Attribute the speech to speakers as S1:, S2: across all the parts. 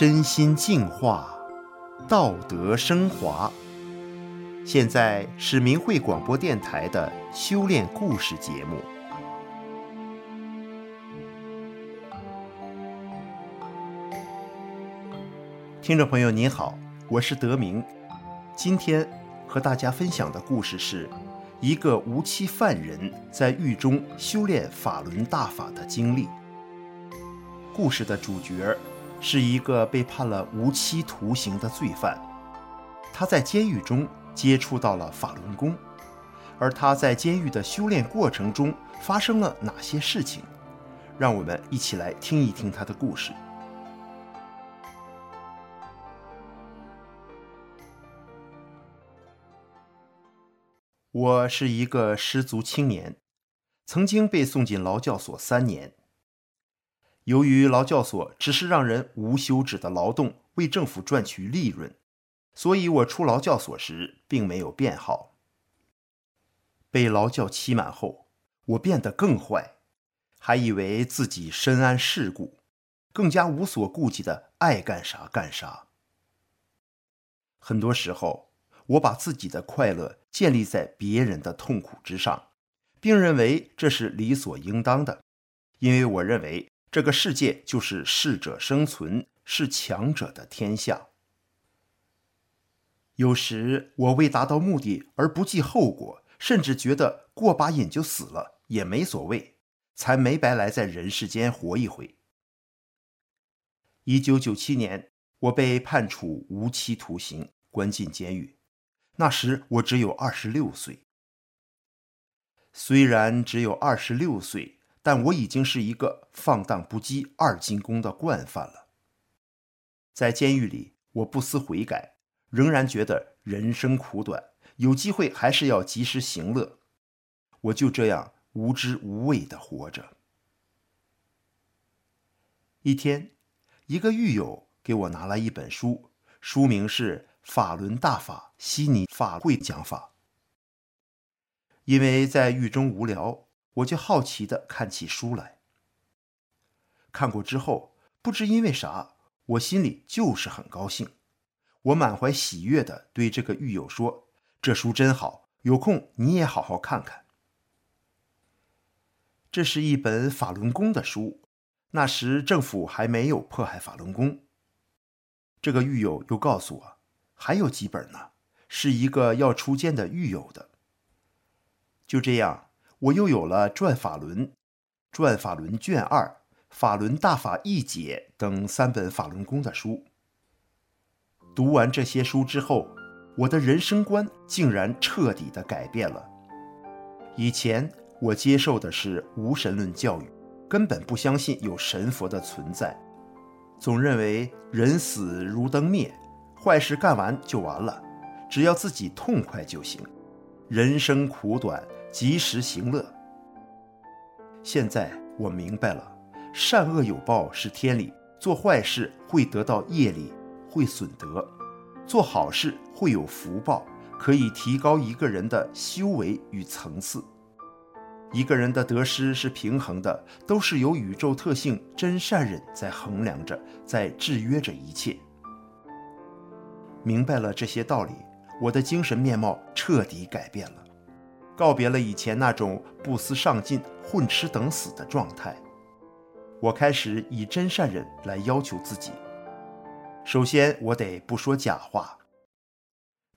S1: 身心净化，道德升华。现在是明慧广播电台的修炼故事节目。听众朋友您好，我是德明。今天和大家分享的故事是一个无期犯人在狱中修炼法轮大法的经历。故事的主角。是一个被判了无期徒刑的罪犯，他在监狱中接触到了法轮功，而他在监狱的修炼过程中发生了哪些事情？让我们一起来听一听他的故事。我是一个失足青年，曾经被送进劳教所三年。由于劳教所只是让人无休止的劳动，为政府赚取利润，所以我出劳教所时并没有变好。被劳教期满后，我变得更坏，还以为自己深谙世故，更加无所顾忌的爱干啥干啥。很多时候，我把自己的快乐建立在别人的痛苦之上，并认为这是理所应当的，因为我认为。这个世界就是适者生存，是强者的天下。有时我为达到目的而不计后果，甚至觉得过把瘾就死了也没所谓，才没白来在人世间活一回。一九九七年，我被判处无期徒刑，关进监狱。那时我只有二十六岁。虽然只有二十六岁。但我已经是一个放荡不羁、二进宫的惯犯了。在监狱里，我不思悔改，仍然觉得人生苦短，有机会还是要及时行乐。我就这样无知无畏地活着。一天，一个狱友给我拿来一本书，书名是《法轮大法悉尼法会讲法》。因为在狱中无聊。我就好奇地看起书来，看过之后，不知因为啥，我心里就是很高兴。我满怀喜悦地对这个狱友说：“这书真好，有空你也好好看看。”这是一本法轮功的书，那时政府还没有迫害法轮功。这个狱友又告诉我，还有几本呢，是一个要出监的狱友的。就这样。我又有了《转法轮》《转法轮卷二》《法轮大法一解》等三本法轮功的书。读完这些书之后，我的人生观竟然彻底的改变了。以前我接受的是无神论教育，根本不相信有神佛的存在，总认为人死如灯灭，坏事干完就完了，只要自己痛快就行。人生苦短。及时行乐。现在我明白了，善恶有报是天理，做坏事会得到业力，会损德；做好事会有福报，可以提高一个人的修为与层次。一个人的得失是平衡的，都是由宇宙特性真善忍在衡量着，在制约着一切。明白了这些道理，我的精神面貌彻底改变了。告别了以前那种不思上进、混吃等死的状态，我开始以真善忍来要求自己。首先，我得不说假话。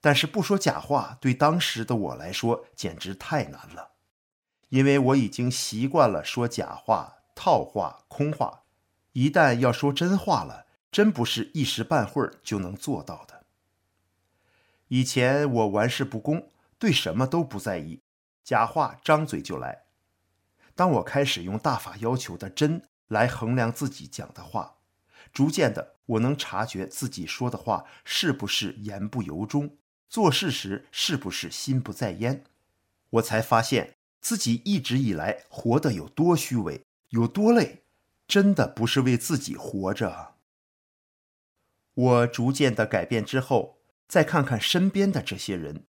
S1: 但是不说假话对当时的我来说简直太难了，因为我已经习惯了说假话、套话、空话。一旦要说真话了，真不是一时半会儿就能做到的。以前我玩世不恭，对什么都不在意。假话张嘴就来。当我开始用大法要求的真来衡量自己讲的话，逐渐的我能察觉自己说的话是不是言不由衷，做事时是不是心不在焉。我才发现自己一直以来活得有多虚伪，有多累，真的不是为自己活着。我逐渐的改变之后，再看看身边的这些人，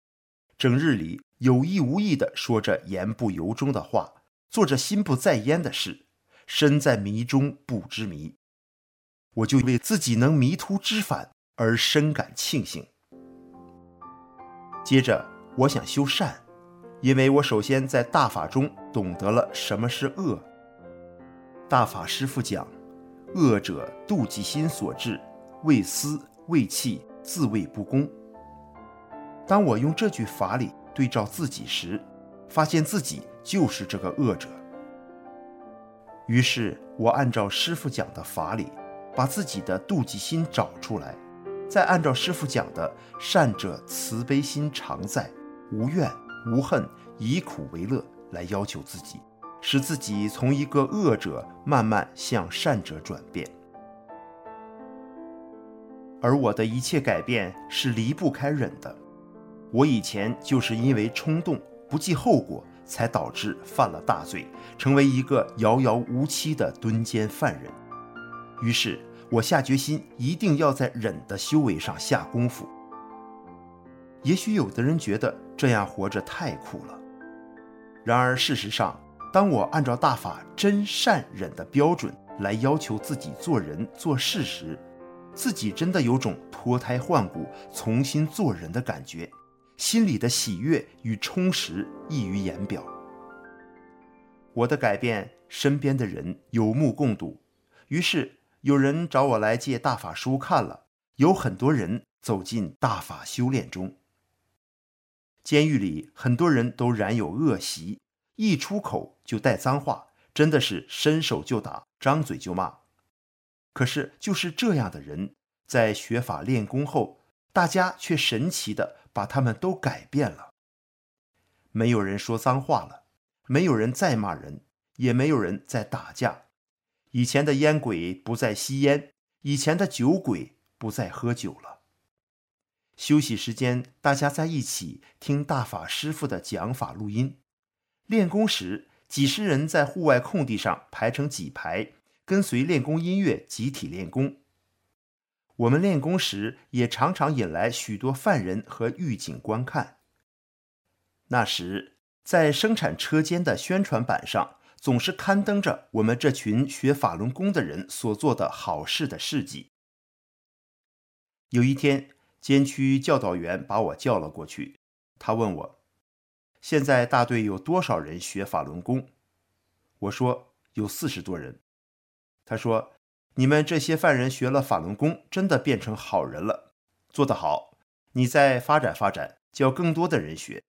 S1: 整日里有意无意的说着言不由衷的话，做着心不在焉的事，身在迷中不知迷。我就为自己能迷途知返而深感庆幸。接着，我想修善，因为我首先在大法中懂得了什么是恶。大法师父讲：“恶者妒忌心所致，为私为气，自谓不公。”当我用这句法理对照自己时，发现自己就是这个恶者。于是我按照师父讲的法理。把自己的妒忌心找出来，再按照师父讲的“善者慈悲心常在，无怨无恨，以苦为乐”来要求自己，使自己从一个恶者慢慢向善者转变。而我的一切改变是离不开忍的。我以前就是因为冲动、不计后果，才导致犯了大罪，成为一个遥遥无期的蹲监犯人。于是，我下决心一定要在忍的修为上下功夫。也许有的人觉得这样活着太苦了，然而事实上，当我按照大法真善忍的标准来要求自己做人做事时，自己真的有种脱胎换骨、重新做人的感觉，心里的喜悦与充实溢于言表。我的改变，身边的人有目共睹，于是。有人找我来借大法书看了，有很多人走进大法修炼中。监狱里很多人都染有恶习，一出口就带脏话，真的是伸手就打，张嘴就骂。可是就是这样的人，在学法练功后，大家却神奇地把他们都改变了。没有人说脏话了，没有人再骂人，也没有人再打架。以前的烟鬼不再吸烟，以前的酒鬼不再喝酒了。休息时间，大家在一起听大法师父的讲法录音；练功时，几十人在户外空地上排成几排，跟随练功音乐集体练功。我们练功时，也常常引来许多犯人和狱警观看。那时，在生产车间的宣传板上，总是刊登着我们这群学法轮功的人所做的好事的事迹。有一天，监区教导员把我叫了过去，他问我：“现在大队有多少人学法轮功？”我说：“有四十多人。”他说：“你们这些犯人学了法轮功，真的变成好人了，做得好！你再发展发展，教更多的人学。”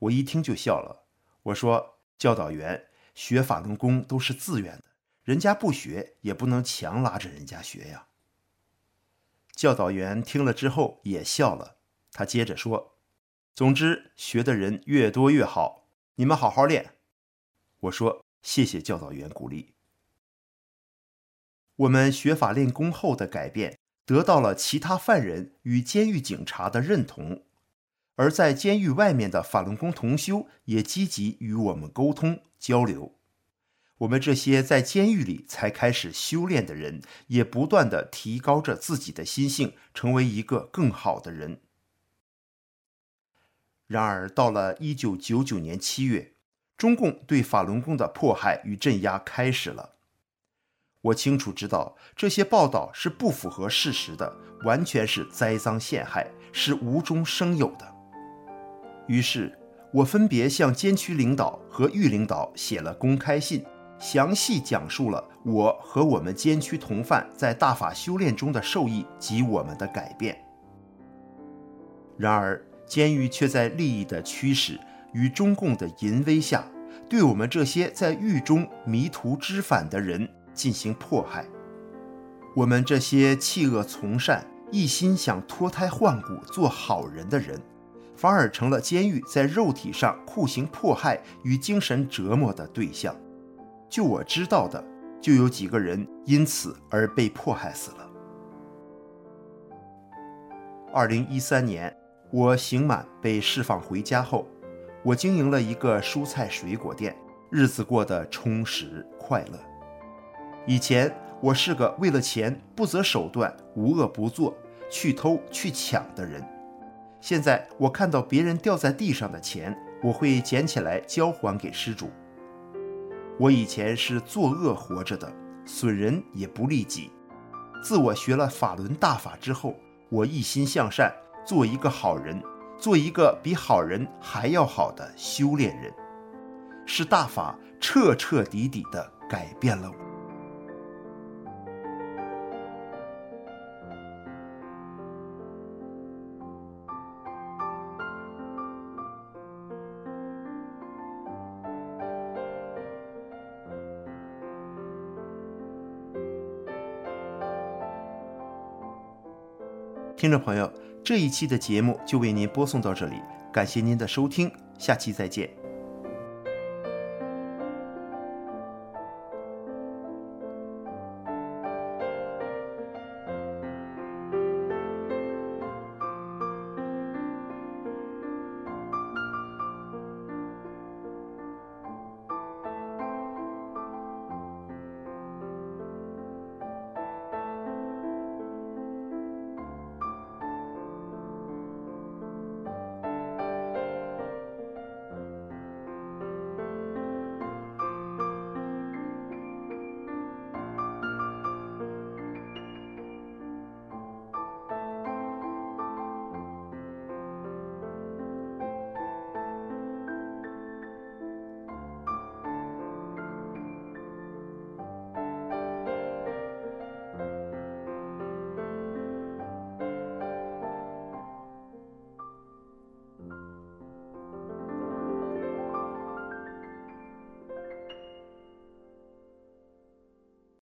S1: 我一听就笑了，我说：“教导员。”学法轮功都是自愿的，人家不学也不能强拉着人家学呀。教导员听了之后也笑了，他接着说：“总之，学的人越多越好，你们好好练。”我说：“谢谢教导员鼓励。”我们学法练功后的改变，得到了其他犯人与监狱警察的认同，而在监狱外面的法轮功同修也积极与我们沟通。交流，我们这些在监狱里才开始修炼的人，也不断的提高着自己的心性，成为一个更好的人。然而，到了一九九九年七月，中共对法轮功的迫害与镇压开始了。我清楚知道这些报道是不符合事实的，完全是栽赃陷害，是无中生有的。于是，我分别向监区领导和狱领导写了公开信，详细讲述了我和我们监区同犯在大法修炼中的受益及我们的改变。然而，监狱却在利益的驱使与中共的淫威下，对我们这些在狱中迷途知返的人进行迫害。我们这些弃恶从善、一心想脱胎换骨做好人的人，反而成了监狱在肉体上酷刑迫害与精神折磨的对象。就我知道的，就有几个人因此而被迫害死了。二零一三年，我刑满被释放回家后，我经营了一个蔬菜水果店，日子过得充实快乐。以前我是个为了钱不择手段、无恶不作、去偷去抢的人，现在我看到别人掉在地上的钱，我会捡起来交还给失主。我以前是作恶活着的，损人也不利己。自我学了法轮大法之后，我一心向善，做一个好人，做一个比好人还要好的修炼人，是大法彻彻底底的改变了我。听众朋友，这一期的节目就为您播送到这里，感谢您的收听，下期再见。